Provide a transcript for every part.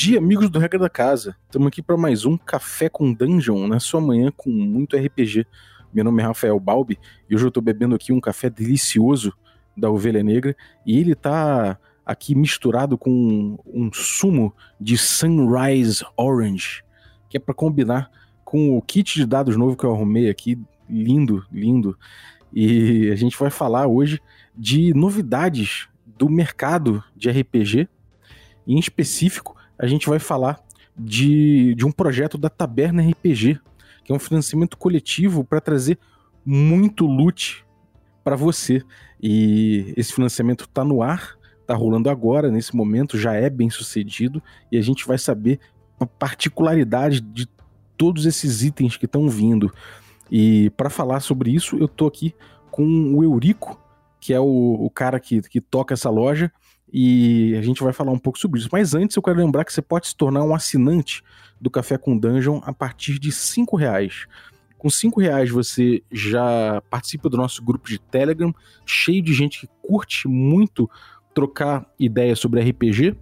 Dia, amigos do Regra da Casa. Estamos aqui para mais um Café com Dungeon na sua manhã com muito RPG. Meu nome é Rafael Balbi e hoje eu estou bebendo aqui um café delicioso da Ovelha Negra e ele está aqui misturado com um sumo de Sunrise Orange, que é para combinar com o kit de dados novo que eu arrumei aqui, lindo, lindo. E a gente vai falar hoje de novidades do mercado de RPG. Em específico, a gente vai falar de, de um projeto da Taberna RPG, que é um financiamento coletivo para trazer muito loot para você. E esse financiamento está no ar, está rolando agora, nesse momento, já é bem sucedido, e a gente vai saber a particularidade de todos esses itens que estão vindo. E para falar sobre isso, eu tô aqui com o Eurico, que é o, o cara que, que toca essa loja, e a gente vai falar um pouco sobre isso. Mas antes eu quero lembrar que você pode se tornar um assinante do Café com Dungeon a partir de cinco reais. Com cinco reais você já participa do nosso grupo de Telegram, cheio de gente que curte muito trocar ideias sobre RPG.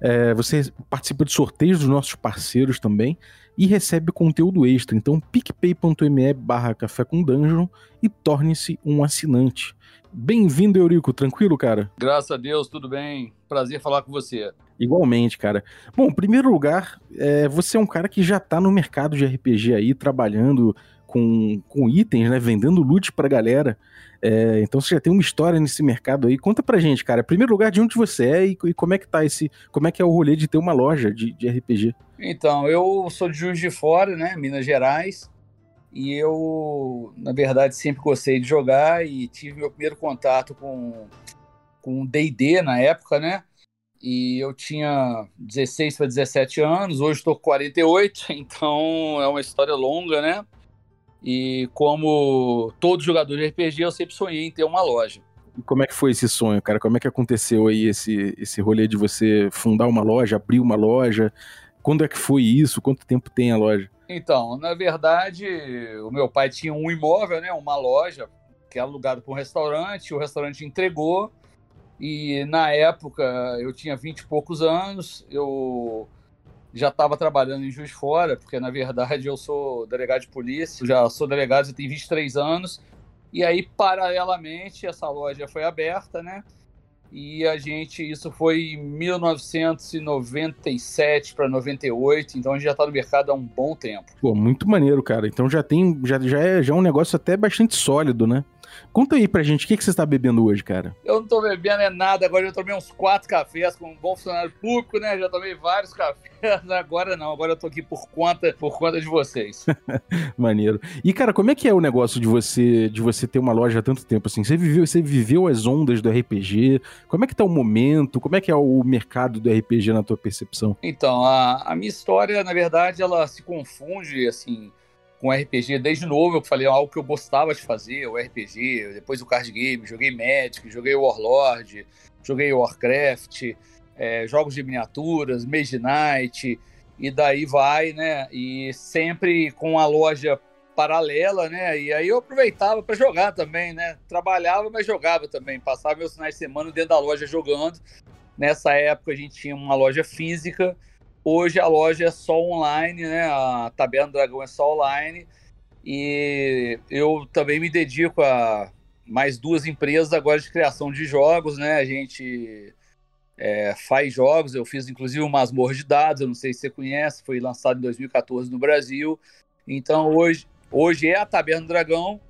É, você participa de sorteios dos nossos parceiros também e recebe conteúdo extra. Então, picpay.me barra café com dungeon e torne-se um assinante. Bem-vindo, Eurico. Tranquilo, cara? Graças a Deus, tudo bem. Prazer falar com você. Igualmente, cara. Bom, em primeiro lugar, é, você é um cara que já tá no mercado de RPG aí, trabalhando com, com itens, né? Vendendo loot pra galera. É, então você já tem uma história nesse mercado aí. Conta pra gente, cara. Em primeiro lugar, de onde você é e, e, como é que tá esse. Como é que é o rolê de ter uma loja de, de RPG? Então, eu sou de Juiz de Fora, né? Minas Gerais. E eu, na verdade, sempre gostei de jogar e tive meu primeiro contato com com D&D na época, né? E eu tinha 16 para 17 anos, hoje estou com 48, então é uma história longa, né? E como todo jogador de RPG, eu sempre sonhei em ter uma loja. E como é que foi esse sonho, cara? Como é que aconteceu aí esse, esse rolê de você fundar uma loja, abrir uma loja? Quando é que foi isso? Quanto tempo tem a loja? Então, na verdade, o meu pai tinha um imóvel, né, uma loja, que é alugado para um restaurante, o restaurante entregou, e na época eu tinha 20 e poucos anos, eu já estava trabalhando em Juiz Fora, porque na verdade eu sou delegado de polícia, já sou delegado, já tenho 23 anos. E aí, paralelamente, essa loja foi aberta, né? E a gente, isso foi em 1997 para 98, então a gente já está no mercado há um bom tempo. Pô, muito maneiro, cara. Então já tem, já, já é já é um negócio até bastante sólido, né? Conta aí pra gente, o que, que você está bebendo hoje, cara? Eu não tô bebendo é nada, agora eu tomei uns quatro cafés com um bom funcionário público, né? Já tomei vários cafés, agora não, agora eu tô aqui por conta, por conta de vocês. Maneiro. E, cara, como é que é o negócio de você de você ter uma loja há tanto tempo assim? Você viveu, você viveu as ondas do RPG? Como é que tá o momento? Como é que é o mercado do RPG na tua percepção? Então, a, a minha história, na verdade, ela se confunde, assim, com RPG desde novo. Eu falei algo que eu gostava de fazer, o RPG, depois o card game, joguei Magic, joguei Warlord, joguei Warcraft, é, jogos de miniaturas, Mage Knight, e daí vai, né? E sempre com a loja paralela, né? E aí eu aproveitava para jogar também, né? Trabalhava, mas jogava também. Passava meus finais de semana dentro da loja jogando. Nessa época a gente tinha uma loja física Hoje a loja é só online, né? A Taberna do Dragão é só online. E eu também me dedico a mais duas empresas agora de criação de jogos, né? A gente é, faz jogos, eu fiz inclusive o Masmorra de Dados, eu não sei se você conhece, foi lançado em 2014 no Brasil. Então hoje, hoje é a Taberna do Dragão,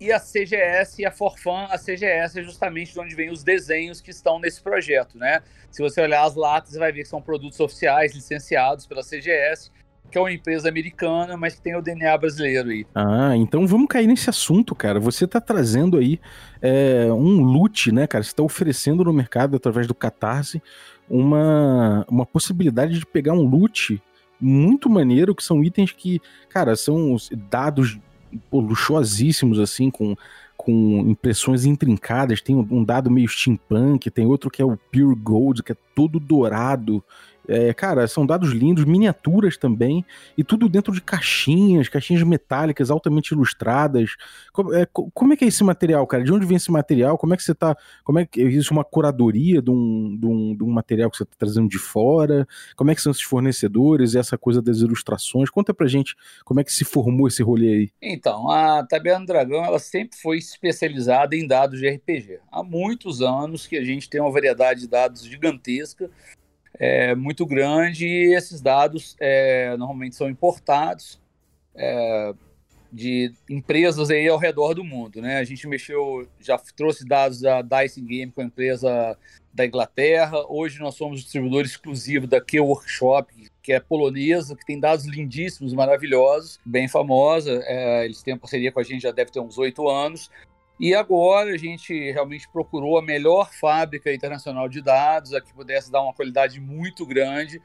e a CGS e a Forfan, a CGS é justamente de onde vem os desenhos que estão nesse projeto, né? Se você olhar as latas, você vai ver que são produtos oficiais licenciados pela CGS, que é uma empresa americana, mas que tem o DNA brasileiro aí. Ah, então vamos cair nesse assunto, cara. Você está trazendo aí é, um loot, né, cara? Você está oferecendo no mercado, através do Catarse, uma, uma possibilidade de pegar um loot muito maneiro, que são itens que, cara, são dados pô, luxuosíssimos, assim, com, com impressões intrincadas. Tem um dado meio steampunk, tem outro que é o Pure Gold, que é todo dourado. É, cara, são dados lindos, miniaturas também, e tudo dentro de caixinhas, caixinhas metálicas altamente ilustradas. Como é, como é que é esse material, cara? De onde vem esse material? Como é que você tá. Como é que existe uma curadoria de um, de um, de um material que você está trazendo de fora? Como é que são esses fornecedores e essa coisa das ilustrações? Conta pra gente como é que se formou esse rolê aí. Então, a Taberna Dragão ela sempre foi especializada em dados de RPG. Há muitos anos que a gente tem uma variedade de dados gigantesca é, muito grande e esses dados é, normalmente são importados é, de empresas aí ao redor do mundo, né? A gente mexeu, já trouxe dados da Dice Game com a empresa da Inglaterra. Hoje nós somos distribuidor exclusivo da Q Workshop, que é polonesa, que tem dados lindíssimos, maravilhosos, bem famosa. É, eles têm parceria com a gente já deve ter uns oito anos. E agora a gente realmente procurou a melhor fábrica internacional de dados, a que pudesse dar uma qualidade muito grande,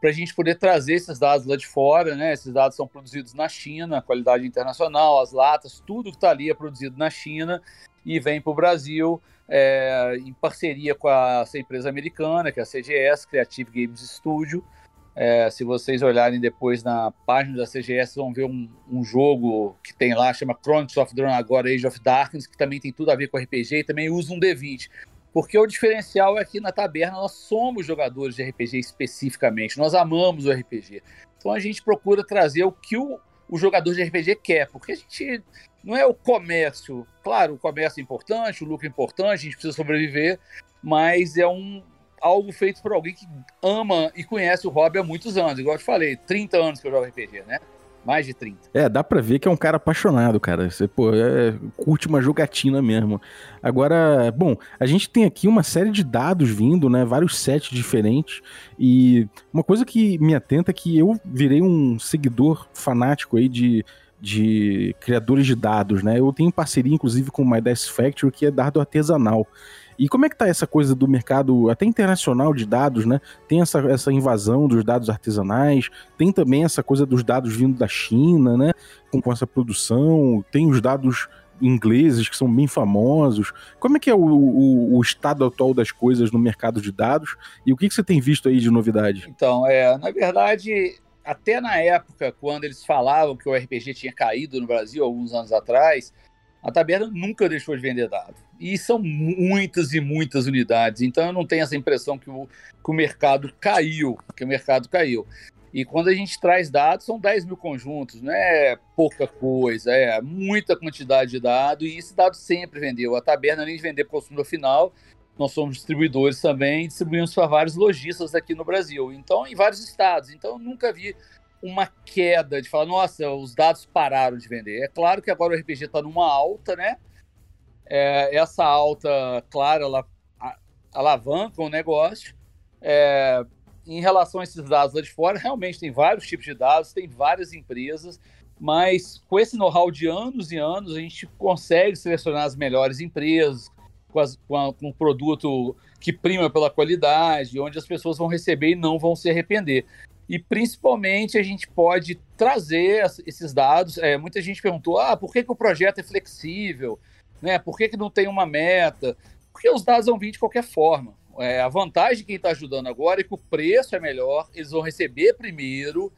para a gente poder trazer esses dados lá de fora. Né? Esses dados são produzidos na China, qualidade internacional, as latas, tudo que está ali é produzido na China e vem para o Brasil é, em parceria com a, essa empresa americana, que é a CGS, Creative Games Studio. É, se vocês olharem depois na página da CGS, vão ver um, um jogo que tem lá, chama Chronicles of Drone agora Age of Darkness, que também tem tudo a ver com RPG e também usa um D20. Porque o diferencial é que na taberna nós somos jogadores de RPG especificamente, nós amamos o RPG. Então a gente procura trazer o que o, o jogador de RPG quer, porque a gente não é o comércio. Claro, o comércio é importante, o lucro é importante, a gente precisa sobreviver, mas é um, algo feito por alguém que ama e conhece o hobby há muitos anos. Igual eu te falei, 30 anos que eu jogo RPG, né? Mais de 30. É, dá pra ver que é um cara apaixonado, cara. Você, pô, é, curte uma jogatina mesmo. Agora, bom, a gente tem aqui uma série de dados vindo, né? Vários sets diferentes. E uma coisa que me atenta é que eu virei um seguidor fanático aí de, de criadores de dados, né? Eu tenho parceria, inclusive, com o My Dice Factory, que é dado artesanal. E como é que tá essa coisa do mercado até internacional de dados, né? Tem essa, essa invasão dos dados artesanais, tem também essa coisa dos dados vindo da China, né? Com, com essa produção, tem os dados ingleses que são bem famosos. Como é que é o, o, o, estado atual das coisas no mercado de dados e o que, que você tem visto aí de novidade? Então, é, na verdade, até na época, quando eles falavam que o RPG tinha caído no Brasil, alguns anos atrás, a Taberna nunca deixou de vender dado. E são muitas e muitas unidades. Então eu não tenho essa impressão que o, que o mercado caiu, que o mercado caiu. E quando a gente traz dados, são 10 mil conjuntos, não é pouca coisa, é muita quantidade de dados, e esse dado sempre vendeu. A taberna, além de vender para o consumidor final, nós somos distribuidores também, distribuímos para vários lojistas aqui no Brasil, então em vários estados. Então eu nunca vi uma queda de falar, nossa, os dados pararam de vender. É claro que agora o RPG está numa alta, né? É, essa alta, claro, ela alavanca o negócio. É, em relação a esses dados lá de fora, realmente tem vários tipos de dados, tem várias empresas, mas com esse know-how de anos e anos, a gente consegue selecionar as melhores empresas, com, as, com, a, com um produto que prima pela qualidade, onde as pessoas vão receber e não vão se arrepender. E principalmente a gente pode trazer esses dados. É, muita gente perguntou: ah, por que, que o projeto é flexível? Né? Por que, que não tem uma meta? Porque os dados vão vir de qualquer forma. É, a vantagem de quem está ajudando agora é que o preço é melhor, eles vão receber primeiro,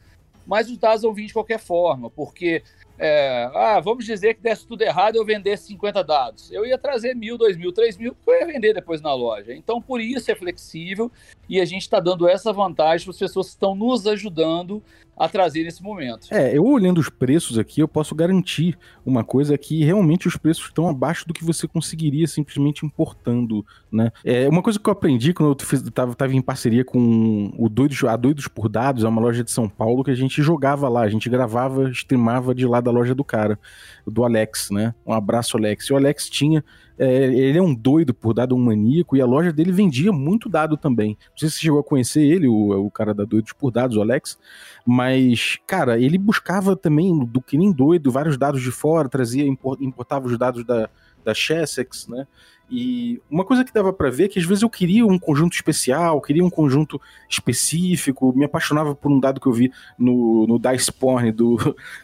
mas os dados vão vir de qualquer forma, porque é, ah, vamos dizer que desse tudo errado eu vendesse 50 dados. Eu ia trazer mil, dois mil, três mil, que eu ia vender depois na loja. Então, por isso é flexível e a gente está dando essa vantagem para as pessoas que estão nos ajudando a trazer nesse momento. É, eu olhando os preços aqui, eu posso garantir uma coisa que realmente os preços estão abaixo do que você conseguiria simplesmente importando, né? É uma coisa que eu aprendi quando eu fiz, tava, tava em parceria com o Doidos, a Doidos por Dados, é uma loja de São Paulo que a gente jogava lá, a gente gravava, streamava de lá da loja do cara, do Alex, né? Um abraço, Alex. E o Alex tinha é, ele é um doido por dado, um maníaco, e a loja dele vendia muito dado também. Não sei se você chegou a conhecer ele, o, o cara da Doidos por Dados, o Alex, mas, cara, ele buscava também, do que nem doido, vários dados de fora, trazia, importava os dados da, da Chessex, né? E uma coisa que dava para ver é que às vezes eu queria um conjunto especial, queria um conjunto específico, me apaixonava por um dado que eu vi no, no Dice Porn do,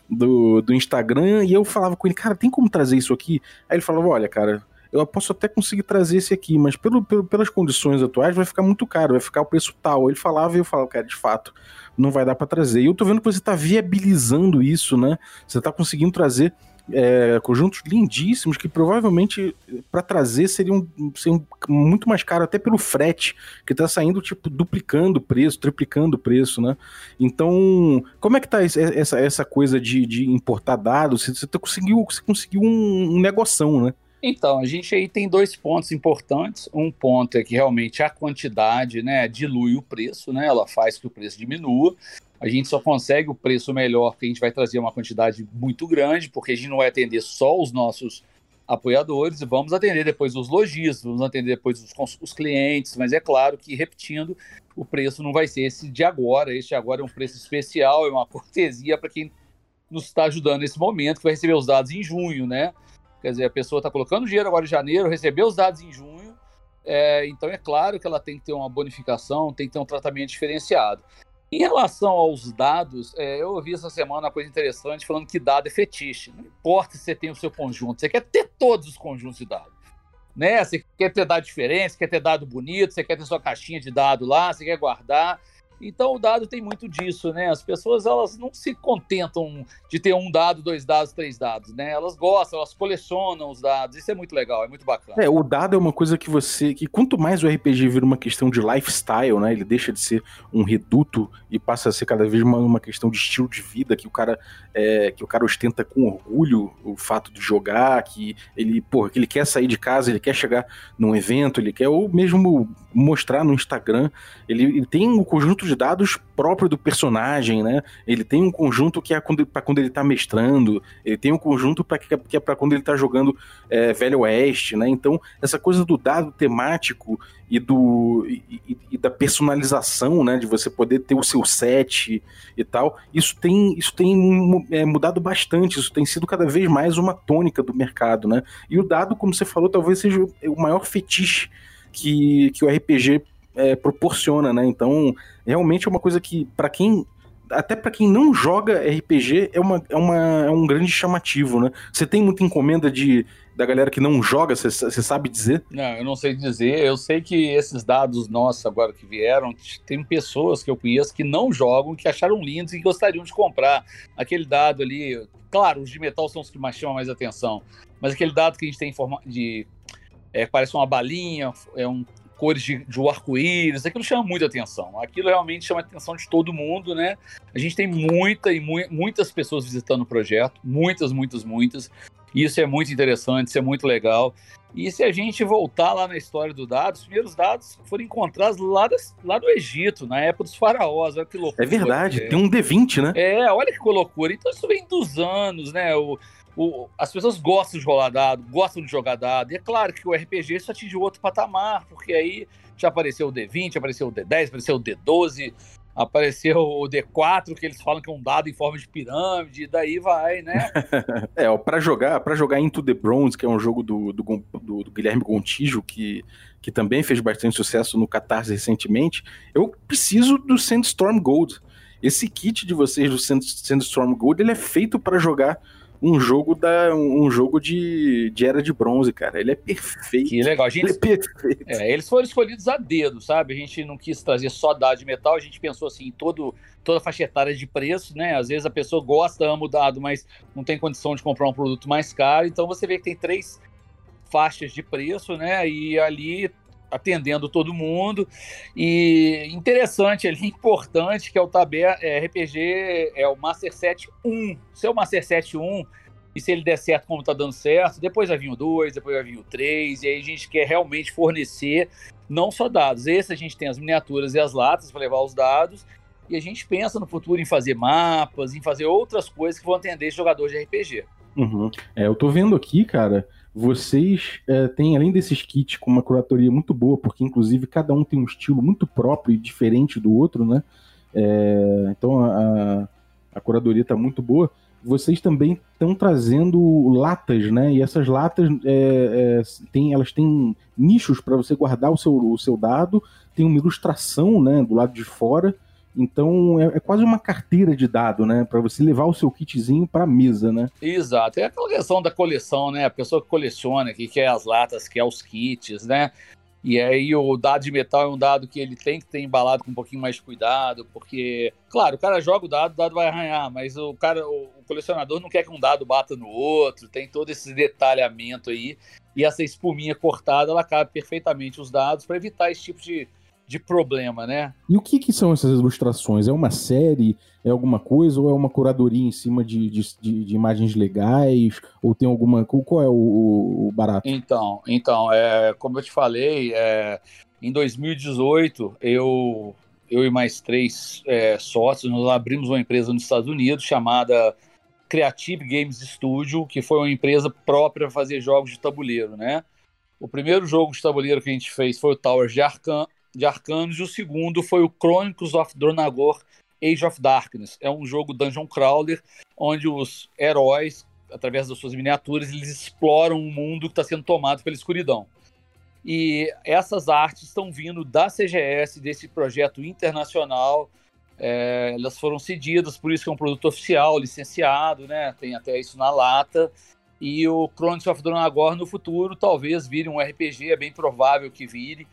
do, do Instagram, e eu falava com ele, cara, tem como trazer isso aqui? Aí ele falava, olha, cara, eu posso até conseguir trazer esse aqui, mas pelo, pelo, pelas condições atuais vai ficar muito caro, vai ficar o preço tal. Ele falava e eu falava, cara, de fato, não vai dar para trazer. E eu tô vendo que você tá viabilizando isso, né? Você tá conseguindo trazer é, conjuntos lindíssimos que provavelmente para trazer seriam, seriam, muito mais caro até pelo frete que está saindo tipo duplicando o preço, triplicando o preço, né? Então, como é que tá essa, essa coisa de, de importar dados? Você, você conseguiu, você conseguiu um, um negoção, né? Então, a gente aí tem dois pontos importantes. Um ponto é que realmente a quantidade né, dilui o preço, né? Ela faz que o preço diminua. A gente só consegue o preço melhor porque a gente vai trazer uma quantidade muito grande, porque a gente não vai atender só os nossos apoiadores, vamos atender depois os lojistas, vamos atender depois os, os, clientes, mas é claro que, repetindo, o preço não vai ser esse de agora, este agora é um preço especial, é uma cortesia para quem nos está ajudando nesse momento, que vai receber os dados em junho, né? Quer dizer, a pessoa está colocando dinheiro agora em janeiro, recebeu os dados em junho, é, então é claro que ela tem que ter uma bonificação, tem que ter um tratamento diferenciado. Em relação aos dados, é, eu ouvi essa semana uma coisa interessante falando que dado é fetiche. Não importa se você tem o seu conjunto, você quer ter todos os conjuntos de dados. Né? Você quer ter dado diferente, você quer ter dado bonito, você quer ter sua caixinha de dado lá, você quer guardar. Então o dado tem muito disso, né? As pessoas elas não se contentam de ter um dado, dois dados, três dados, né? Elas gostam, elas colecionam os dados. Isso é muito legal, é muito bacana. É, o dado é uma coisa que você, que quanto mais o RPG vira uma questão de lifestyle, né? Ele deixa de ser um reduto e passa a ser cada vez uma, uma questão de estilo de vida que o cara é, que o cara ostenta com orgulho o fato de jogar, que ele, porra, que ele quer sair de casa, ele quer chegar num evento, ele quer ou mesmo mostrar no Instagram. Ele, ele tem um conjunto de dados próprio do personagem, né? Ele tem um conjunto que é para quando ele tá mestrando, ele tem um conjunto para que, é para quando ele tá jogando é, Velho Oeste, né? Então, essa coisa do dado temático e do e, e, da personalização, né, de você poder ter o seu set e tal, isso tem isso tem é, mudado bastante, isso tem sido cada vez mais uma tônica do mercado, né? E o dado, como você falou, talvez seja o maior fetiche que, que o RPG é, proporciona, né? Então, realmente é uma coisa que, para quem. Até para quem não joga RPG, é, uma, é, uma, é um grande chamativo, né? Você tem muita encomenda de, da galera que não joga, você sabe dizer? Não, eu não sei dizer. Eu sei que esses dados nossos agora que vieram, tem pessoas que eu conheço que não jogam, que acharam lindos e gostariam de comprar. Aquele dado ali, claro, os de metal são os que mais chamam mais atenção, mas aquele dado que a gente tem de é, parece uma balinha, é um cores de, de arco-íris, aquilo chama muita atenção. Aquilo realmente chama a atenção de todo mundo, né? A gente tem muita e mu muitas pessoas visitando o projeto, muitas, muitas, muitas. Isso é muito interessante, isso é muito legal. E se a gente voltar lá na história do dado, os primeiros dados foram encontrados lá, das, lá do Egito, na época dos faraós. Olha que loucura. É verdade, é. tem um D20, né? É, olha que loucura. Então isso vem dos anos, né? O, o, as pessoas gostam de rolar dado, gostam de jogar dado. E é claro que o RPG isso atingiu outro patamar, porque aí já apareceu o D20, apareceu o D10, apareceu o D12, apareceu o D4, que eles falam que é um dado em forma de pirâmide, e daí vai, né? é, para jogar, para jogar Into the Bronze, que é um jogo do, do, do, do Guilherme Gontijo, que, que também fez bastante sucesso no Catarse recentemente, eu preciso do Sandstorm Gold. Esse kit de vocês do Sandstorm Gold, ele é feito para jogar um jogo da um jogo de, de era de bronze, cara. Ele é perfeito. Que legal. A gente, ele é perfeito. É, eles foram escolhidos a dedo, sabe? A gente não quis trazer só dado de metal, a gente pensou assim, em todo, toda a faixa etária de preço, né? Às vezes a pessoa gosta, ama o dado, mas não tem condição de comprar um produto mais caro. Então você vê que tem três faixas de preço, né? E ali atendendo todo mundo. E interessante ali, importante, que é o Taber é, RPG, é o Master Set 1. Seu Master Set 1, e se ele der certo como tá dando certo, depois vai vir o 2, depois vai vir o 3, e aí a gente quer realmente fornecer não só dados. Esse a gente tem as miniaturas e as latas para levar os dados, e a gente pensa no futuro em fazer mapas, em fazer outras coisas que vão atender jogadores de RPG. Uhum. É, eu tô vendo aqui, cara, vocês é, têm, além desses kits, com uma curatoria muito boa, porque inclusive cada um tem um estilo muito próprio e diferente do outro, né? É, então a, a curadoria está muito boa. Vocês também estão trazendo latas, né? E essas latas é, é, tem, elas têm nichos para você guardar o seu, o seu dado, tem uma ilustração né, do lado de fora Então é, é quase uma carteira de dado, né? Para você levar o seu kitzinho para a mesa, né? Exato. É aquela questão da coleção, né? A pessoa que coleciona, que quer as latas, quer os kits, né? E aí o dado de metal é um dado que ele tem que ter embalado com um pouquinho mais de cuidado, porque, claro, o cara joga o dado, o dado vai arranhar, mas o cara, o, colecionador não quer que um dado bata no outro, tem todo esse detalhamento aí, e essa espuminha cortada, ela cabe perfeitamente os dados para evitar esse tipo de, de problema, né? E o que, que são essas ilustrações? É uma série? É alguma coisa? Ou é uma curadoria em cima de, de, de, de imagens legais? Ou tem alguma. Qual é o, o, barato? Então, então é, como eu te falei, é, em 2018 eu, eu e mais três é, sócios nós abrimos uma empresa nos Estados Unidos chamada Creative Games Studio, que foi uma empresa própria para fazer jogos de tabuleiro, né? O primeiro jogo de tabuleiro que a gente fez foi o Tower de Arcan, de Arcanos, e o segundo foi o Chronicles of Dronagor Age of Darkness. É um jogo dungeon crawler onde os heróis, através das suas miniaturas, eles exploram um mundo que está sendo tomado pela escuridão. E essas artes estão vindo da CGS, desse projeto internacional. É, elas foram cedidas, por isso que é um produto oficial, licenciado, né? Tem até isso na lata. E o Chronicles of Dronagor no futuro talvez vire um RPG, é bem provável que vire.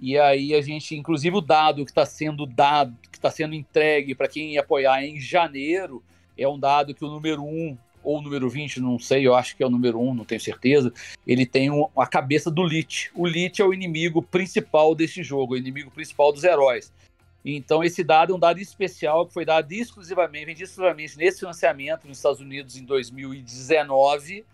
E aí a gente, inclusive o dado que está sendo dado, que está sendo entregue para quem apoiar em janeiro, é um dado que o número 1 ou o número 20, não sei, eu acho que é o número 1, não tenho certeza, ele tem um, a cabeça do Lich. O Lich é o inimigo principal desse jogo, o inimigo principal dos heróis. Então esse dado é um dado especial que foi dado exclusivamente, vendido exclusivamente nesse financiamento nos Estados Unidos em 2019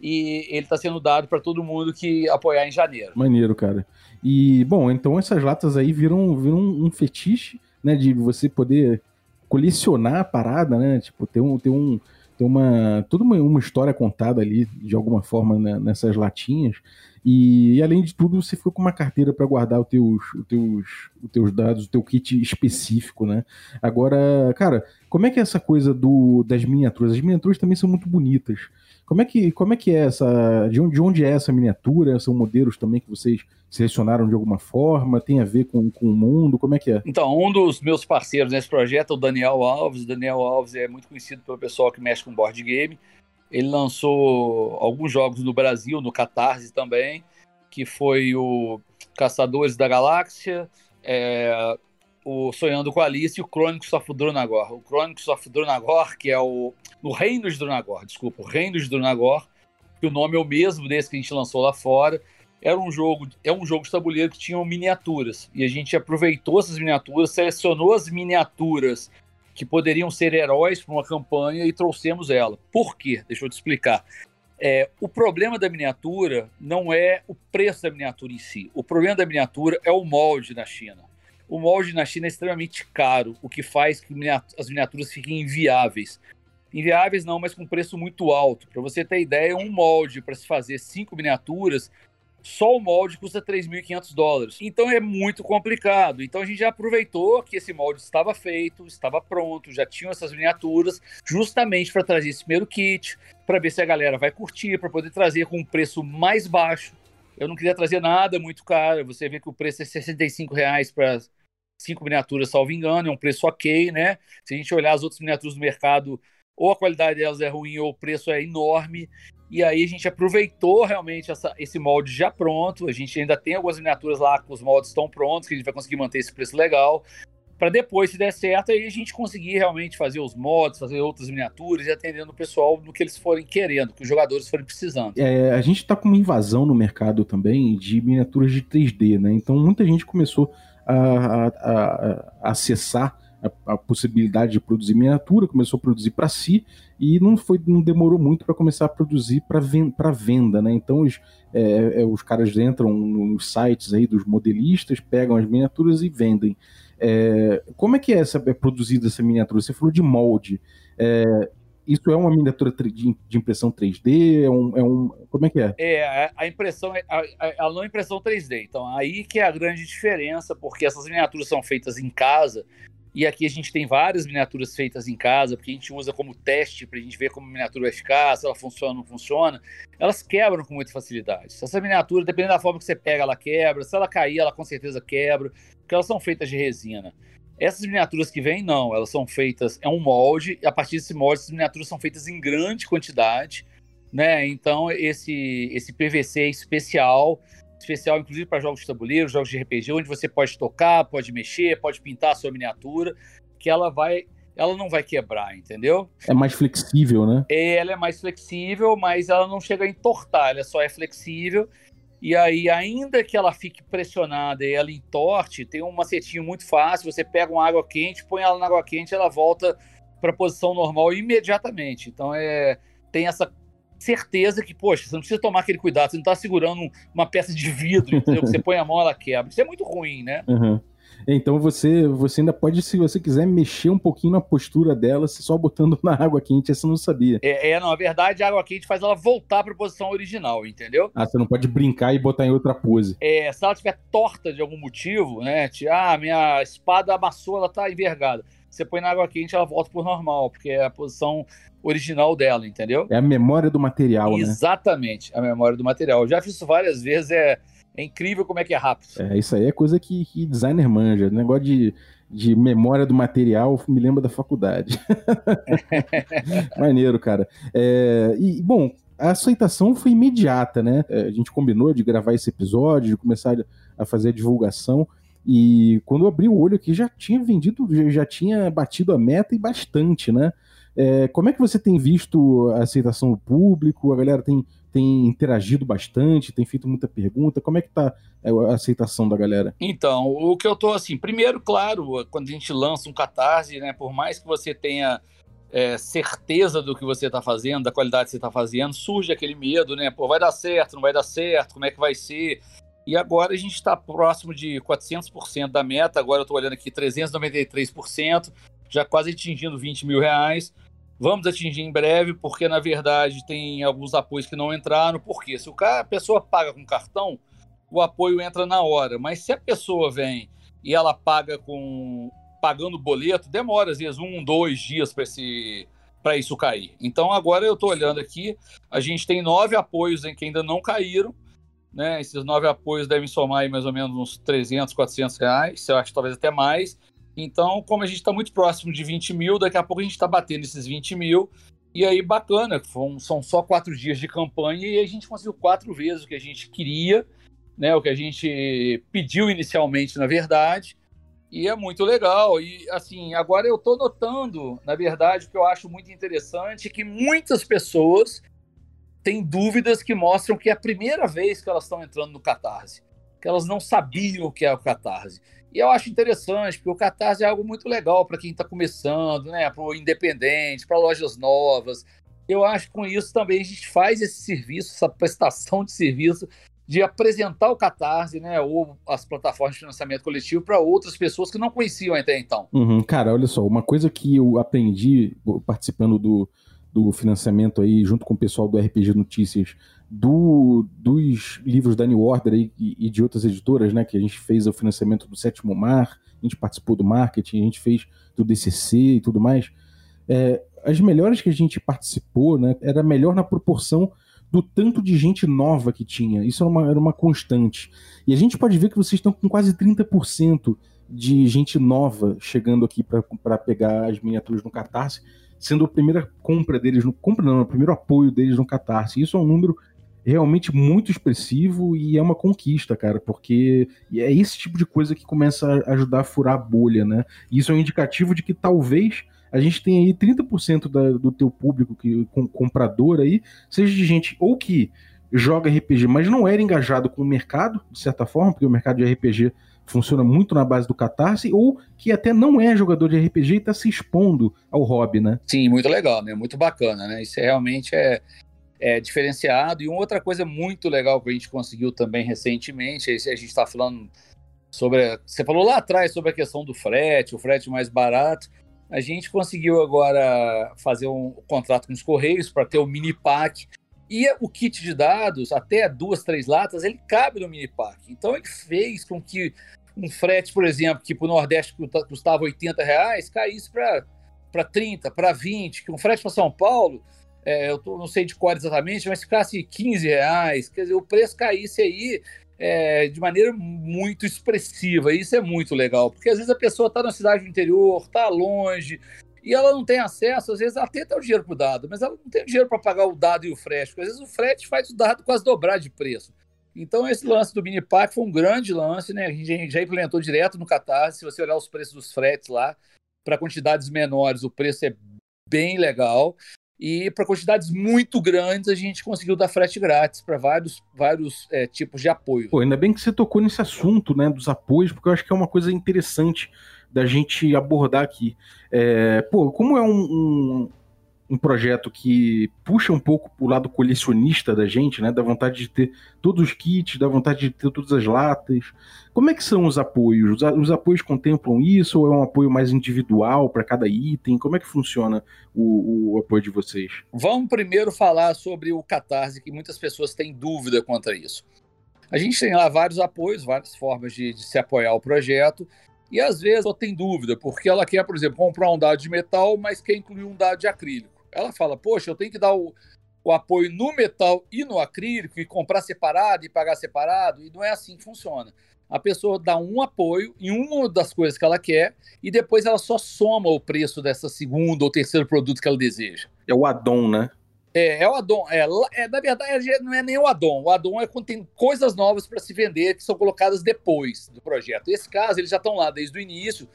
e ele está sendo dado para todo mundo que apoiar em janeiro. Maneiro, cara. E, bom, então essas latas aí viram, viram um fetiche, né, de você poder colecionar a parada, né, tipo, ter um, ter um, ter uma, toda uma, uma história contada ali, de alguma forma, né, nessas latinhas, e, e, além de tudo, você ficou com uma carteira para guardar os teus, os, teus, os teus dados, o teu kit específico, né? Agora, cara, como é que é essa coisa do, das miniaturas? As miniaturas também são muito bonitas. Como é que, como é, que é essa. De onde, de onde é essa miniatura? São modelos também que vocês selecionaram de alguma forma? Tem a ver com, com o mundo? Como é que é? Então, um dos meus parceiros nesse projeto é o Daniel Alves. O Daniel Alves é muito conhecido pelo pessoal que mexe com board game. Ele lançou alguns jogos no Brasil, no Catarse também, que foi o Caçadores da Galáxia, é, o Sonhando com Alice e o Chronicles of Dronagor. O Chronicles of Dronagor, que é o. No Reino de Dronagor, desculpa, o Reino de Dronagor, que o nome é o mesmo desse que a gente lançou lá fora. Era um jogo, é um jogo de tabuleiro que tinha miniaturas. E a gente aproveitou essas miniaturas, selecionou as miniaturas que poderiam ser heróis para uma campanha e trouxemos ela. Por quê? Deixa eu te explicar. É, o problema da miniatura não é o preço da miniatura em si. O problema da miniatura é o molde na China o molde na China é extremamente caro, o que faz que as miniaturas fiquem inviáveis. Inviáveis não, mas com preço muito alto. Para você ter ideia, um molde para se fazer cinco miniaturas, só o molde custa 3.500 dólares. Então é muito complicado. Então a gente já aproveitou que esse molde estava feito, estava pronto, já tinham essas miniaturas, justamente para trazer esse primeiro kit, para ver se a galera vai curtir, para poder trazer com um preço mais baixo. Eu não queria trazer nada muito caro. Você vê que o preço é 65 reais para cinco miniaturas, salvo engano, é um preço ok, né? Se a gente olhar as outras miniaturas do mercado, ou a qualidade delas é ruim, ou o preço é enorme. E aí a gente aproveitou realmente essa, esse molde já pronto. A gente ainda tem algumas miniaturas lá que os moldes estão prontos, que a gente vai conseguir manter esse preço legal. Para depois, se der certo, aí a gente conseguir realmente fazer os mods, fazer outras miniaturas e atendendo o pessoal no que eles forem querendo, que os jogadores forem precisando. É, a gente está com uma invasão no mercado também de miniaturas de 3D, né? Então muita gente começou a, a, a acessar a, possibilidade de produzir miniatura, começou a produzir para si e não foi não demorou muito para começar a produzir para ven venda, né? Então os, é, é, os caras entram nos sites aí dos modelistas, pegam as miniaturas e vendem. É, como é que é, essa, é produzida essa miniatura? Você falou de molde. É, isso é uma miniatura de impressão 3D? É um, é um, como é que é? É, a impressão, ela não é impressão 3D. Então, aí que é a grande diferença, porque essas miniaturas são feitas em casa, e aqui a gente tem várias miniaturas feitas em casa, porque a gente usa como teste para a gente ver como a miniatura vai ficar, se ela funciona ou não funciona. Elas quebram com muita facilidade. Essa miniatura, dependendo da forma que você pega, ela quebra. Se ela cair, ela com certeza quebra, porque elas são feitas de resina. Essas miniaturas que vêm, não, elas são feitas, é um molde, e a partir desse molde, essas miniaturas são feitas em grande quantidade, né? Então, esse, esse PVC é especial, especial inclusive para jogos de tabuleiro, jogos de RPG, onde você pode tocar, pode mexer, pode pintar a sua miniatura, que ela vai ela não vai quebrar, entendeu? É mais flexível, né? Ela é mais flexível, mas ela não chega a entortar, ela só é flexível e aí, ainda que ela fique pressionada e ela entorte, tem um macetinho muito fácil. Você pega uma água quente, põe ela na água quente, ela volta para a posição normal imediatamente. Então, é, tem essa certeza que, poxa, você não precisa tomar aquele cuidado, você não está segurando uma peça de vidro, entendeu? Que você põe a mão, ela quebra. Isso é muito ruim, né? Uhum. Então você, você ainda pode, se você quiser, mexer um pouquinho na postura dela, só botando na água quente, essa eu não sabia. É, é, não, na verdade, a água quente faz ela voltar para a posição original, entendeu? Ah, você não pode brincar e botar em outra pose. É, se ela estiver torta de algum motivo, né? Ah, minha espada amassou, ela tá envergada. Você põe na água quente, ela volta pro normal, porque é a posição original dela, entendeu? É a memória do material, Exatamente, né? Exatamente, a memória do material. Eu já fiz isso várias vezes, é é incrível como é que é rápido. É, isso aí é coisa que, que designer manja. Negócio de, de memória do material me lembra da faculdade. Maneiro, cara. É, e, bom, a aceitação foi imediata, né? É, a gente combinou de gravar esse episódio, de começar a fazer a divulgação. E quando eu abri o olho aqui, já tinha vendido, já tinha batido a meta e bastante, né? É, como é que você tem visto a aceitação do público? A galera tem tem interagido bastante, tem feito muita pergunta. Como é que tá é, a aceitação da galera? Então, o que eu tô assim, primeiro, claro, quando a gente lança um catarse, né, por mais que você tenha é, certeza do que você está fazendo, da qualidade que você está fazendo, surge aquele medo, né? Pô, vai dar certo, não vai dar certo, como é que vai ser? E agora a gente está próximo de 400% da meta, agora eu estou olhando aqui 393%, já quase atingindo 20 mil reais. Vamos atingir em breve, porque na verdade tem alguns apoios que não entraram. Porque se o cara, a pessoa paga com cartão, o apoio entra na hora. Mas se a pessoa vem e ela paga com pagando boleto, demora às vezes um, dois dias para esse para isso cair. Então agora eu estou olhando aqui, a gente tem nove apoios em que ainda não caíram, né? Esses nove apoios devem somar mais ou menos uns 300, 400 reais, eu acho talvez até mais. Então, como a gente está muito próximo de 20 mil, daqui a pouco a gente está batendo esses 20 mil. E aí, bacana, são só quatro dias de campanha e a gente conseguiu quatro vezes o que a gente queria, né? O que a gente pediu inicialmente, na verdade. E é muito legal. E assim, agora eu estou notando, na verdade, o que eu acho muito interessante é que muitas pessoas têm dúvidas que mostram que é a primeira vez que elas estão entrando no Catarse, que elas não sabiam o que é o Catarse. E eu acho interessante, porque o Catarse é algo muito legal para quem está começando, né? Para o independente, para lojas novas. Eu acho que com isso também a gente faz esse serviço, essa prestação de serviço de apresentar o Catarse, né, ou as plataformas de financiamento coletivo para outras pessoas que não conheciam até então. Uhum, cara, olha só, uma coisa que eu aprendi participando do, do financiamento aí, junto com o pessoal do RPG Notícias, do, dos livros da New Order e, e, de outras editoras, né? Que a gente fez o financiamento do Sétimo Mar, a gente participou do marketing, a gente fez do DCC e tudo mais. É, as melhores que a gente participou, né? Era melhor na proporção do tanto de gente nova que tinha. Isso era uma, era uma constante. E a gente pode ver que vocês estão com quase 30% de gente nova chegando aqui para pegar as miniaturas no Catarse, sendo a primeira compra deles, no compra não, o primeiro apoio deles no Catarse. Isso é um número realmente muito expressivo e é uma conquista, cara, porque é esse tipo de coisa que começa a ajudar a furar a bolha, né? E isso é um indicativo de que talvez a gente tenha aí 30% da, do teu público que com, comprador aí seja de gente ou que joga RPG, mas não era engajado com o mercado, de certa forma, porque o mercado de RPG funciona muito na base do catarse, ou que até não é jogador de RPG e está se expondo ao hobby, né? Sim, muito legal, né? Muito bacana, né? Isso é, realmente é, é, diferenciado. E uma outra coisa muito legal que a gente conseguiu também recentemente, a gente está falando sobre. Você falou lá atrás sobre a questão do frete, o frete mais barato. A gente conseguiu agora fazer um contrato com os Correios para ter o mini pack. E o kit de dados, até duas, três latas, ele cabe no mini pack. Então ele fez com que um frete, por exemplo, que para o Nordeste custava 80 reais, caísse para 30, para 20, que um frete para São Paulo é, eu tô, não sei de qual exatamente, mas ficasse 15 reais, quer dizer, o preço caísse aí, é, de maneira muito expressiva. Isso é muito legal, porque às vezes a pessoa está na cidade do interior, está longe, e ela não tem acesso, às vezes até tem o dinheiro para o dado, mas ela não tem dinheiro para pagar o dado e o frete, porque às vezes o frete faz o dado quase dobrar de preço. Então, esse lance do mini pack foi um grande lance, né? A gente já implementou direto no Catarse. Se você olhar os preços dos fretes lá, para quantidades menores, o preço é bem legal. E para quantidades muito grandes, a gente conseguiu dar frete grátis para vários, vários é, tipos de apoio. Pô, ainda bem que você tocou nesse assunto, né, dos apoios, porque eu acho que é uma coisa interessante da gente abordar aqui. É, pô, como é um, um, um projeto que puxa um pouco pro lado colecionista da gente, né? Da vontade de ter todos os kits, da vontade de ter todas as latas. Como é que são os apoios? Os, os apoios contemplam isso ou é um apoio mais individual para cada item? Como é que funciona o, o, apoio de vocês? Vamos primeiro falar sobre o Catarse, que muitas pessoas têm dúvida quanto a isso. A gente tem lá vários apoios, várias formas de, de se apoiar o projeto. E às vezes ela tem dúvida, porque ela quer, por exemplo, comprar um dado de metal, mas quer incluir um dado de acrílico ela fala, poxa, eu tenho que dar o, o apoio no metal e no acrílico e comprar separado e pagar separado, e não é assim que funciona. A pessoa dá um apoio em uma das coisas que ela quer e depois ela só soma o preço dessa segunda ou terceiro produto que ela deseja. É o addon, né? É, é o addon. É, é, na verdade, não é nem o addon. O addon é quando tem coisas novas para se vender que são colocadas depois do projeto. Nesse caso, eles já estão lá desde o início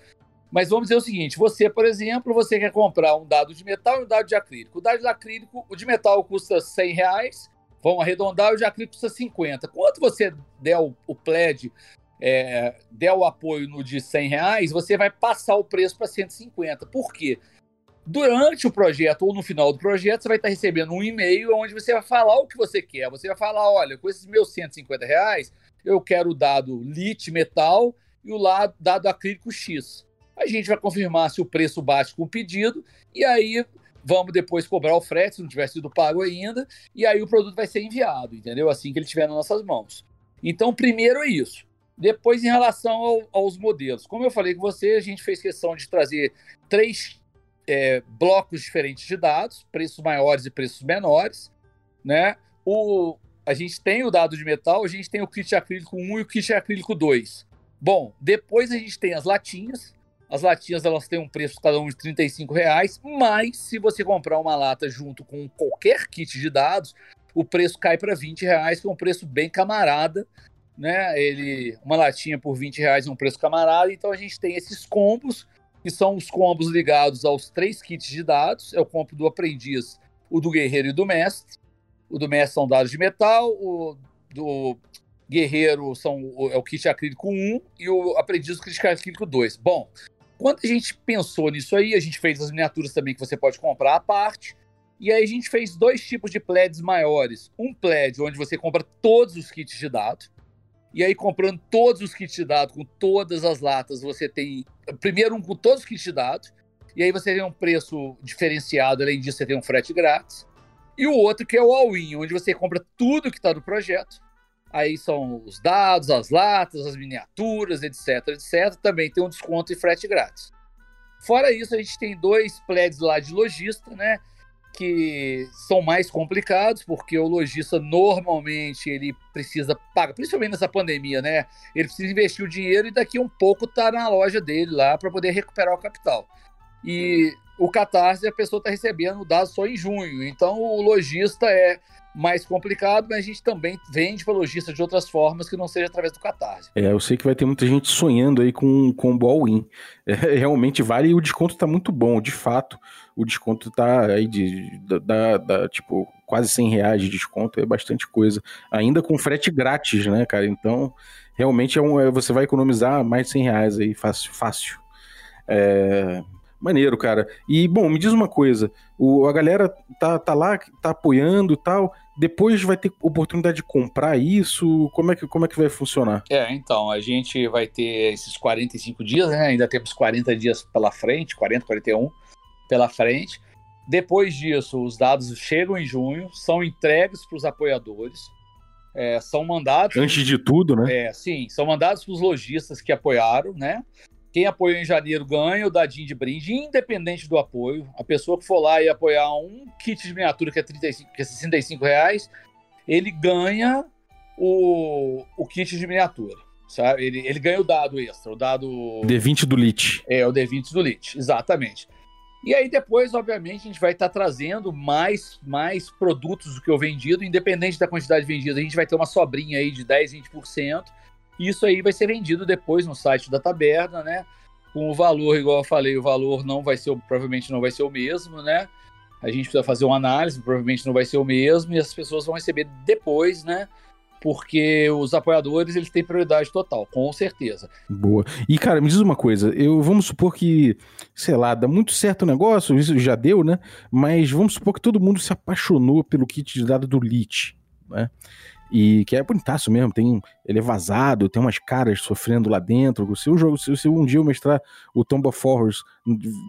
mas vamos dizer o seguinte: você, por exemplo, você quer comprar um dado de metal e um dado de acrílico. O dado de acrílico, o de metal custa 100 reais, vamos arredondar, o de acrílico custa 50. Quanto você der o, o pledge, é, der o apoio no de 100 reais, você vai passar o preço para 150. Por quê? Durante o projeto ou no final do projeto, você vai estar recebendo um e-mail onde você vai falar o que você quer. Você vai falar: olha, com esses meus 150 reais, eu quero o dado lit metal e o dado acrílico X a gente vai confirmar se o preço bate com o pedido e aí vamos depois cobrar o frete, se não tiver sido pago ainda, e aí o produto vai ser enviado, entendeu? Assim que ele estiver nas nossas mãos. Então, primeiro é isso. Depois, em relação ao, aos modelos, como eu falei com você, a gente fez questão de trazer três é, blocos diferentes de dados, preços maiores e preços menores, né? O, a gente tem o dado de metal, a gente tem o kit acrílico 1 e o kit acrílico 2. Bom, depois a gente tem as latinhas, as latinhas elas têm um preço cada um de 35 reais, mas se você comprar uma lata junto com qualquer kit de dados, o preço cai para 20 reais, que é um preço bem camarada, né? Ele, uma latinha por 20 reais é um preço camarada, então a gente tem esses combos, que são os combos ligados aos três kits de dados, é o combo do aprendiz, o do guerreiro e do mestre. O do mestre são dados de metal, o do guerreiro são, é o kit acrílico 1 e o aprendiz o kit acrílico 2. Bom, quando a gente pensou nisso aí, a gente fez as miniaturas também que você pode comprar à parte. E aí a gente fez dois tipos de pleds maiores. Um pled onde você compra todos os kits de dado. E aí, comprando todos os kits de dado, com todas as latas, você tem. Primeiro, um com todos os kits de dado. E aí você tem um preço diferenciado, além disso, você tem um frete grátis. E o outro que é o all-in, onde você compra tudo que está no projeto Aí são os dados, as latas, as miniaturas, etc, etc. Também tem um desconto e frete grátis. Fora isso, a gente tem dois pleds lá de lojista, né? Que são mais complicados, porque o lojista normalmente ele precisa pagar, principalmente nessa pandemia, né? Ele precisa investir o dinheiro e daqui um pouco tá na loja dele lá para poder recuperar o capital. E o Catarse a pessoa está recebendo o dado só em junho. Então o lojista é mais complicado, mas a gente também vende para lojista de outras formas que não seja através do Catarse. É, eu sei que vai ter muita gente sonhando aí com, com o all-in. É, realmente vale e o desconto está muito bom, de fato. O desconto está aí de, da, da, tipo, quase 100 reais de desconto, é bastante coisa. Ainda com frete grátis, né, cara? Então, realmente é um, é, você vai economizar mais de 100 reais aí, fácil. fácil. É, Maneiro, cara. E, bom, me diz uma coisa: o, a galera tá, tá lá, tá apoiando e tal. Depois vai ter oportunidade de comprar isso? Como é, que, como é que vai funcionar? É, então, a gente vai ter esses 45 dias, né? Ainda temos 40 dias pela frente, 40, 41 pela frente. Depois disso, os dados chegam em junho, são entregues para os apoiadores, é, são mandados. Antes de tudo, né? É, sim, são mandados para os lojistas que apoiaram, né? Quem apoiou em janeiro ganha o dadinho de brinde, independente do apoio. A pessoa que for lá e apoiar um kit de miniatura que é, 35, que é 65 reais, ele ganha o, o kit de miniatura. Sabe? Ele, ele ganha o dado extra, o dado. D20 do Lich. É, o D20 do Lich, exatamente. E aí depois, obviamente, a gente vai estar tá trazendo mais, mais produtos do que o vendido, independente da quantidade vendida, a gente vai ter uma sobrinha aí de 10, 20%. E isso aí vai ser vendido depois no site da taberna, né? Com o valor, igual eu falei, o valor não vai ser, provavelmente não vai ser o mesmo, né? A gente precisa fazer uma análise, provavelmente não vai ser o mesmo, e as pessoas vão receber depois, né? porque os apoiadores eles têm prioridade total, com certeza. Boa. E cara, me diz uma coisa, eu vamos supor que, sei lá, dá muito certo o negócio, isso já deu, né? Mas vamos supor que todo mundo se apaixonou pelo kit de dado do Lit, né? E que é bonitaço mesmo, tem, ele é vazado, tem umas caras sofrendo lá dentro. Se o jogo, se, se um dia eu mestrar o Tomb of Horrors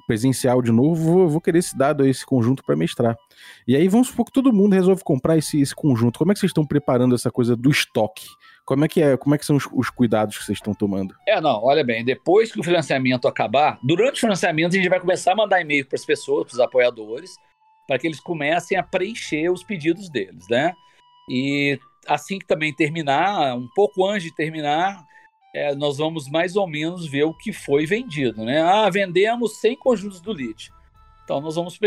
presencial de novo, vou, vou querer esse dado, esse conjunto para mestrar. E aí vamos supor que todo mundo resolve comprar esse, esse conjunto. Como é que vocês estão preparando essa coisa do estoque? Como é que é? Como é que são os, os, cuidados que vocês estão tomando? É, não, olha bem, depois que o financiamento acabar, durante o financiamento a gente vai começar a mandar e-mail para as pessoas, para os apoiadores, para que eles comecem a preencher os pedidos deles, né? E assim que também terminar, um pouco antes de terminar, é, nós vamos mais ou menos ver o que foi vendido, né? Ah, vendemos 100 conjuntos do LIT. Então nós vamos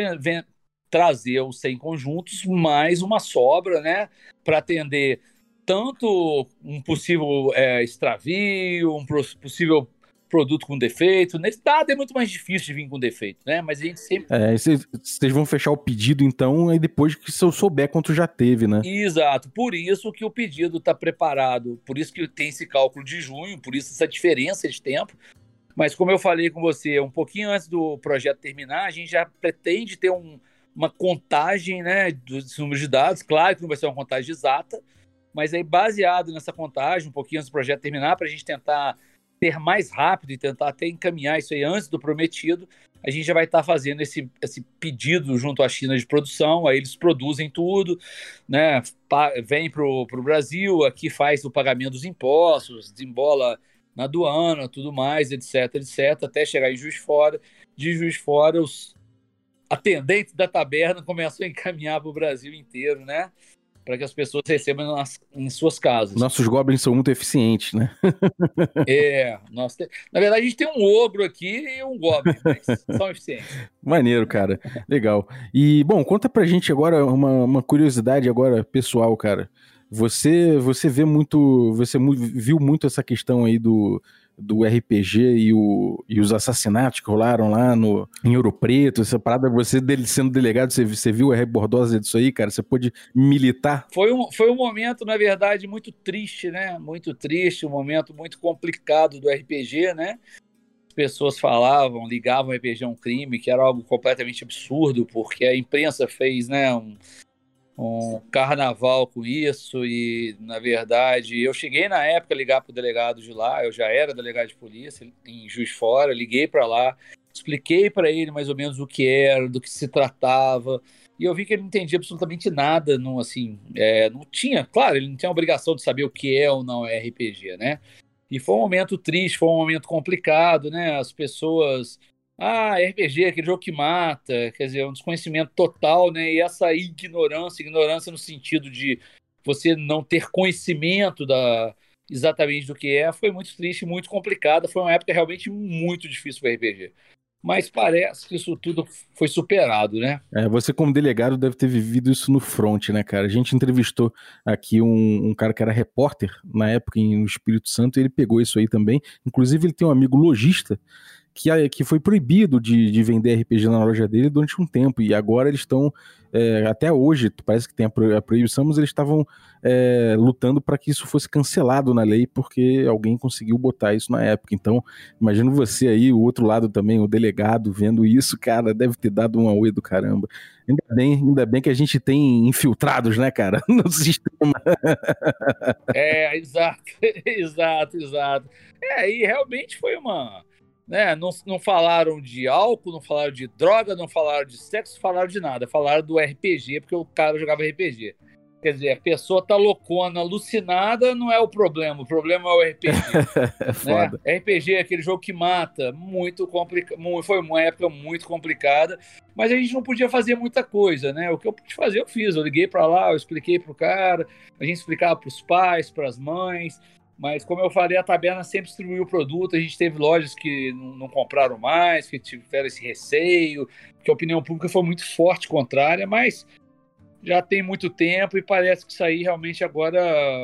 trazer os 100 conjuntos mais uma sobra, né? Para atender tanto um possível é, extravio, um possível produto com defeito. Nesse dado é muito mais difícil de vir com defeito, né? Mas a gente sempre. É, vocês vão fechar o pedido, então, aí depois que eu souber quanto já teve, né? Exato. Por isso que o pedido está preparado, por isso que tem esse cálculo de junho, por isso essa diferença de tempo. Mas como eu falei com você, um pouquinho antes do projeto terminar, a gente já pretende ter um, uma contagem né, dos números de dados. Claro que não vai ser uma contagem exata, mas aí baseado nessa contagem, um pouquinho antes do projeto terminar, para a gente tentar ter mais rápido e tentar até encaminhar isso aí antes do prometido, a gente já vai estar tá fazendo esse, esse pedido junto à China de produção, aí eles produzem tudo, né? Vem para o Brasil, aqui faz o pagamento dos impostos, desembola na aduana, tudo mais, etc, etc, até chegar em Juiz Fora. De Juiz Fora, os atendentes da taberna começam a encaminhar para o Brasil inteiro, né? Para que as pessoas recebam nas, em suas casas. Nossos goblins são muito eficientes, né? é, nós te... na verdade a gente tem um ogro aqui e um goblin, mas são eficientes. Maneiro, cara. Legal. E, bom, conta pra gente agora uma, uma curiosidade agora pessoal, cara. Você, você vê muito, você viu muito essa questão aí do, do RPG e, o, e os assassinatos que rolaram lá no, em Ouro Preto, essa parada, você dele, sendo delegado, você, você viu a rebordosa disso aí, cara? Você pôde militar? Foi um, foi um momento, na verdade, muito triste, né? Muito triste, um momento muito complicado do RPG, né? As pessoas falavam, ligavam RPG a um crime, que era algo completamente absurdo, porque a imprensa fez, né? Um, um carnaval com isso e, na verdade, eu cheguei na época a ligar para o delegado de lá, eu já era delegado de polícia em Juiz Fora, liguei para lá, expliquei para ele mais ou menos o que era, do que se tratava, e eu vi que ele não entendia absolutamente nada, não, assim, é, não tinha, claro, ele não tinha a obrigação de saber o que é ou não é RPG, né? E foi um momento triste, foi um momento complicado, né? As pessoas ah, RPG, aquele jogo que mata, quer dizer, um desconhecimento total, né? E essa ignorância, ignorância no sentido de você não ter conhecimento da exatamente do que é, foi muito triste, muito complicada. Foi uma época realmente muito difícil para RPG. Mas parece que isso tudo foi superado, né? É, você, como delegado, deve ter vivido isso no front, né, cara? A gente entrevistou aqui um, um cara que era repórter na época em, no Espírito Santo e ele pegou isso aí também. Inclusive, ele tem um amigo lojista que, que foi proibido de, de vender RPG na loja dele durante um tempo. E agora eles estão, é, até hoje, parece que tem a, proibição, mas eles estavam é, lutando para que isso fosse cancelado na lei, porque alguém conseguiu botar isso na época. Então, imagino você aí, o outro lado também, o delegado, vendo isso, cara, deve ter dado um auê do caramba. Ainda bem, ainda bem que a gente tem infiltrados, né, cara, no sistema. É, exato, exato, exato. É, e realmente foi uma né? Não, não falaram de álcool, não falaram de droga, não falaram de sexo, falaram de nada. Falaram do RPG, porque o cara jogava RPG. Quer dizer, a pessoa tá loucona, alucinada, não é o problema. O problema é o RPG. é foda. Né? RPG é aquele jogo que mata. Muito complicado. Foi uma época muito complicada. Mas a gente não podia fazer muita coisa, né? O que eu pude fazer, eu fiz. Eu liguei para lá, eu expliquei pro cara, a gente explicava pros pais, pras mães. Mas, como eu falei, a taberna sempre distribuiu o produto. A gente teve lojas que não, não compraram mais, que tiveram esse receio, que a opinião pública foi muito forte contrária, mas já tem muito tempo e parece que isso aí realmente agora.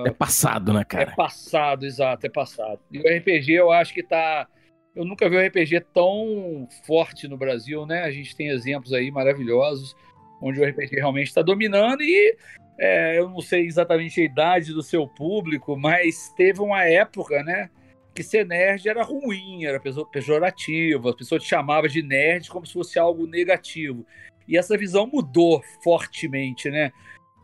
É passado, né, cara? É passado, exato, é passado. E o RPG eu acho que tá. Eu nunca vi um RPG tão forte no Brasil, né? A gente tem exemplos aí maravilhosos onde o RPG realmente está dominando e é, eu não sei exatamente a idade do seu público, mas teve uma época, né? Que ser nerd era ruim, era pejorativo, a pessoa te chamava de nerd como se fosse algo negativo. E essa visão mudou fortemente, né?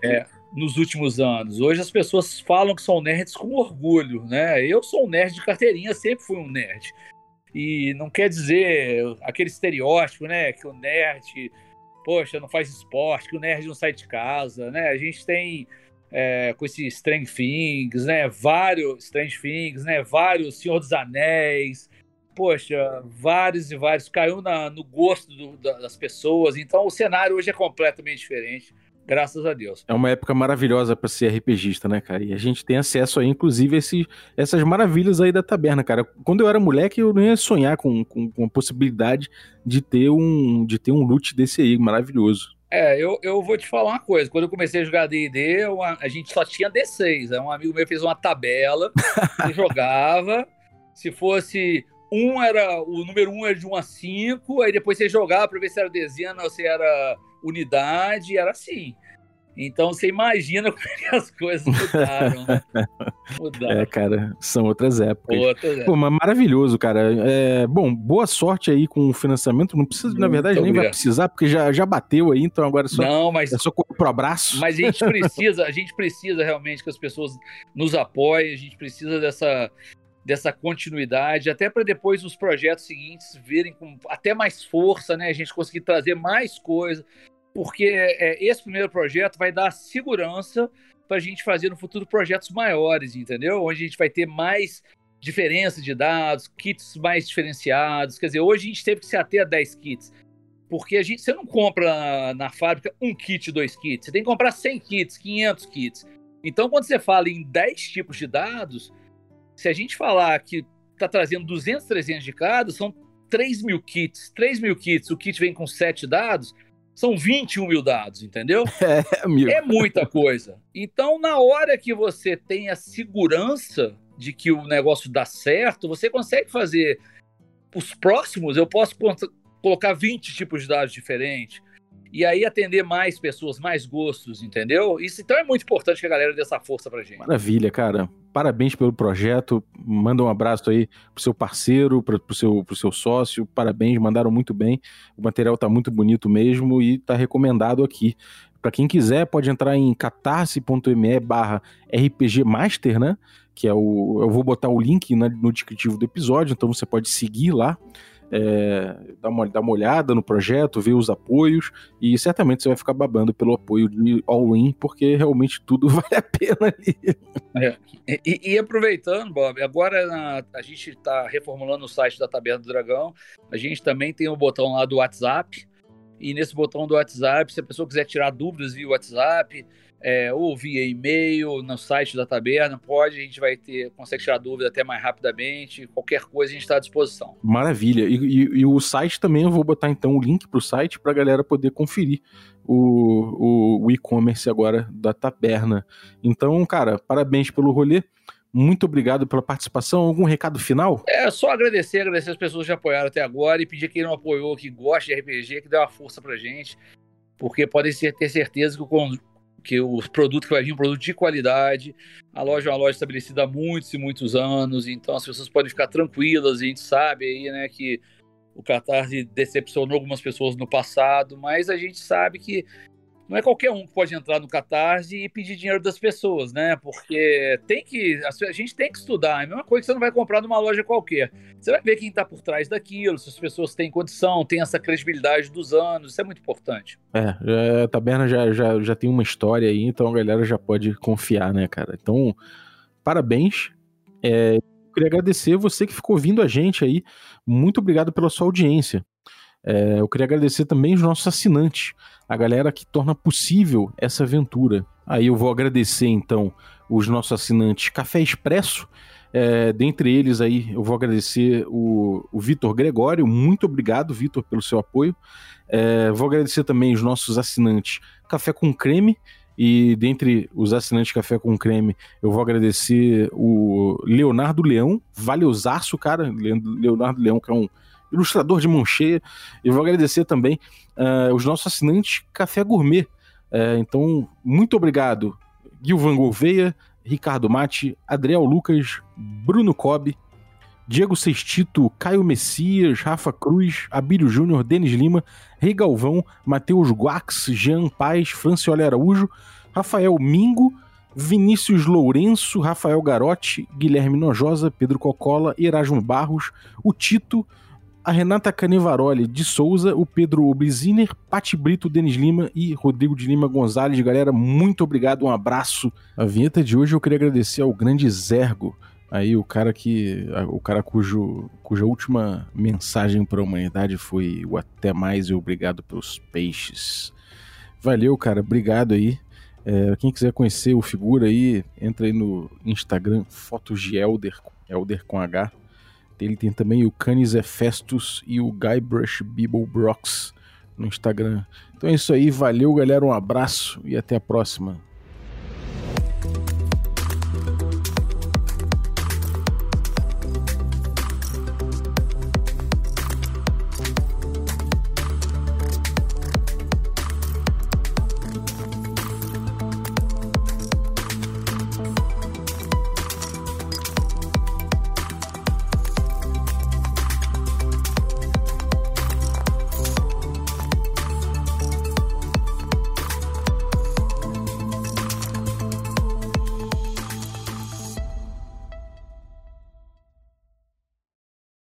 É, nos últimos anos. Hoje as pessoas falam que são nerds com orgulho, né? Eu sou um nerd de carteirinha, sempre fui um nerd. E não quer dizer aquele estereótipo, né? Que o nerd, poxa, não faz esporte, que o nerd não sai de casa, né? A gente tem é, com esse Strange Things, né? Vários Strange Things, né? Vários Senhor dos Anéis, poxa, vários e vários, caiu na, no gosto do, das pessoas. Então o cenário hoje é completamente diferente. Graças a Deus. É uma época maravilhosa para ser RPGista, né, cara? E a gente tem acesso aí, inclusive, a esse, essas maravilhas aí da taberna, cara. Quando eu era moleque, eu não ia sonhar com, com, com a possibilidade de ter um de ter um loot desse aí, maravilhoso. É, eu, eu vou te falar uma coisa. Quando eu comecei a jogar D&D, a gente só tinha D6. Um amigo meu fez uma tabela, jogava. Se fosse um era. O número um era de 1 a 5, aí depois você jogava para ver se era dezena ou se era unidade, era assim. Então você imagina como é que as coisas mudaram. mudaram. É, cara, são outras épocas. Outras épocas. Pô, mas maravilhoso, cara. É, bom, boa sorte aí com o financiamento. Não precisa, na verdade, nem obrigado. vai precisar, porque já, já bateu aí, então agora é só, Não, mas, é só correr pro abraço. Mas a gente precisa, a gente precisa realmente que as pessoas nos apoiem, a gente precisa dessa, dessa continuidade, até para depois os projetos seguintes virem com até mais força, né? A gente conseguir trazer mais coisa, porque é, esse primeiro projeto vai dar segurança para a gente fazer no futuro projetos maiores, entendeu? Onde a gente vai ter mais diferença de dados, kits mais diferenciados. Quer dizer, hoje a gente teve que se ater a 10 kits. Porque a gente, você não compra na, na fábrica um kit, dois kits. Você tem que comprar 100 kits, 500 kits. Então, quando você fala em 10 tipos de dados, se a gente falar que está trazendo 200, 300 de cada, são 3 mil kits. 3 mil kits, o kit vem com 7 dados, são 21 mil dados, entendeu? É, é muita coisa. Então, na hora que você tem a segurança de que o negócio dá certo, você consegue fazer os próximos, eu posso colocar 20 tipos de dados diferentes e aí atender mais pessoas, mais gostos, entendeu? Isso então é muito importante que a galera dê essa força pra gente. Maravilha, cara. Parabéns pelo projeto. Manda um abraço aí pro seu parceiro, pro, pro, seu, pro seu sócio. Parabéns, mandaram muito bem. O material tá muito bonito mesmo e tá recomendado aqui. Para quem quiser, pode entrar em catarse.me barra rpgmaster, né? Que é o. Eu vou botar o link no descritivo do episódio, então você pode seguir lá é, dar, uma, dar uma olhada no projeto, ver os apoios, e certamente você vai ficar babando pelo apoio de All-In, porque realmente tudo vale a pena ali. É. E, e, aproveitando, Bob, agora a gente está reformulando o site da Taberna do Dragão, a gente também tem o um botão lá do WhatsApp, e nesse botão do WhatsApp, se a pessoa quiser tirar dúvidas via WhatsApp, é, ou via e-mail, no site da taberna, pode, a gente vai ter, consegue tirar dúvida até mais rapidamente, qualquer coisa a gente está à disposição. Maravilha, e, e, e, o site também, eu vou botar então o link para o site para a galera poder conferir o, o, o e-commerce agora da taberna. Então, cara, parabéns pelo rolê. Muito obrigado pela participação. Algum recado final? É só agradecer, agradecer as pessoas que apoiaram até agora e pedir quem não apoiou, que gosta de RPG, que dê uma força pra gente, porque podem ter certeza que o, que o produto que vai vir é um produto de qualidade. A loja é uma loja estabelecida há muitos e muitos anos, então as pessoas podem ficar tranquilas. A gente sabe aí, né, que o Catarse decepcionou algumas pessoas no passado, mas a gente sabe que não é qualquer um que pode entrar no Catarse e pedir dinheiro das pessoas, né? Porque tem que. A gente tem que estudar. É a mesma coisa que você não vai comprar numa loja qualquer. Você vai ver quem está por trás daquilo, se as pessoas têm condição, têm essa credibilidade dos anos. Isso é muito importante. É, a taberna já, já, já tem uma história aí, então a galera já pode confiar, né, cara? Então, parabéns. É, eu queria agradecer você que ficou ouvindo a gente aí. Muito obrigado pela sua audiência. É, eu queria agradecer também os nossos assinantes, a galera que torna possível essa aventura. Aí eu vou agradecer então os nossos assinantes Café Expresso. É, dentre eles aí eu vou agradecer o, o Vitor Gregório. Muito obrigado, Vitor, pelo seu apoio. É, vou agradecer também os nossos assinantes Café com Creme. E dentre os assinantes Café com Creme, eu vou agradecer o Leonardo Leão, valeuzaço, cara. Leonardo Leão, que é um ilustrador de mão cheia. E vou agradecer também uh, os nossos assinantes Café Gourmet. Uh, então, muito obrigado, Gilvan Gouveia, Ricardo Mate, Adriel Lucas, Bruno Cobb, Diego Sextito, Caio Messias, Rafa Cruz, Abílio Júnior, Denis Lima, Rei Galvão, Matheus Guax, Jean Paz, Franciola Araújo, Rafael Mingo, Vinícius Lourenço, Rafael Garotti, Guilherme Nojosa, Pedro Cocola, Erasmo Barros, o Tito, a Renata Canevaroli de Souza, o Pedro Obliziner, Pati Brito, Denis Lima e Rodrigo de Lima Gonzalez. Galera, muito obrigado, um abraço. A vinheta de hoje eu queria agradecer ao grande Zergo, aí o cara que o cara cujo cuja última mensagem para a humanidade foi o até mais e obrigado pelos peixes. Valeu, cara, obrigado aí. É, quem quiser conhecer o figura aí, entra aí no Instagram Fotos de Elder, Elder com H. Ele tem também o Canis Hefestus e o Guybrush Bibble Brox no Instagram. Então é isso aí, valeu galera, um abraço e até a próxima.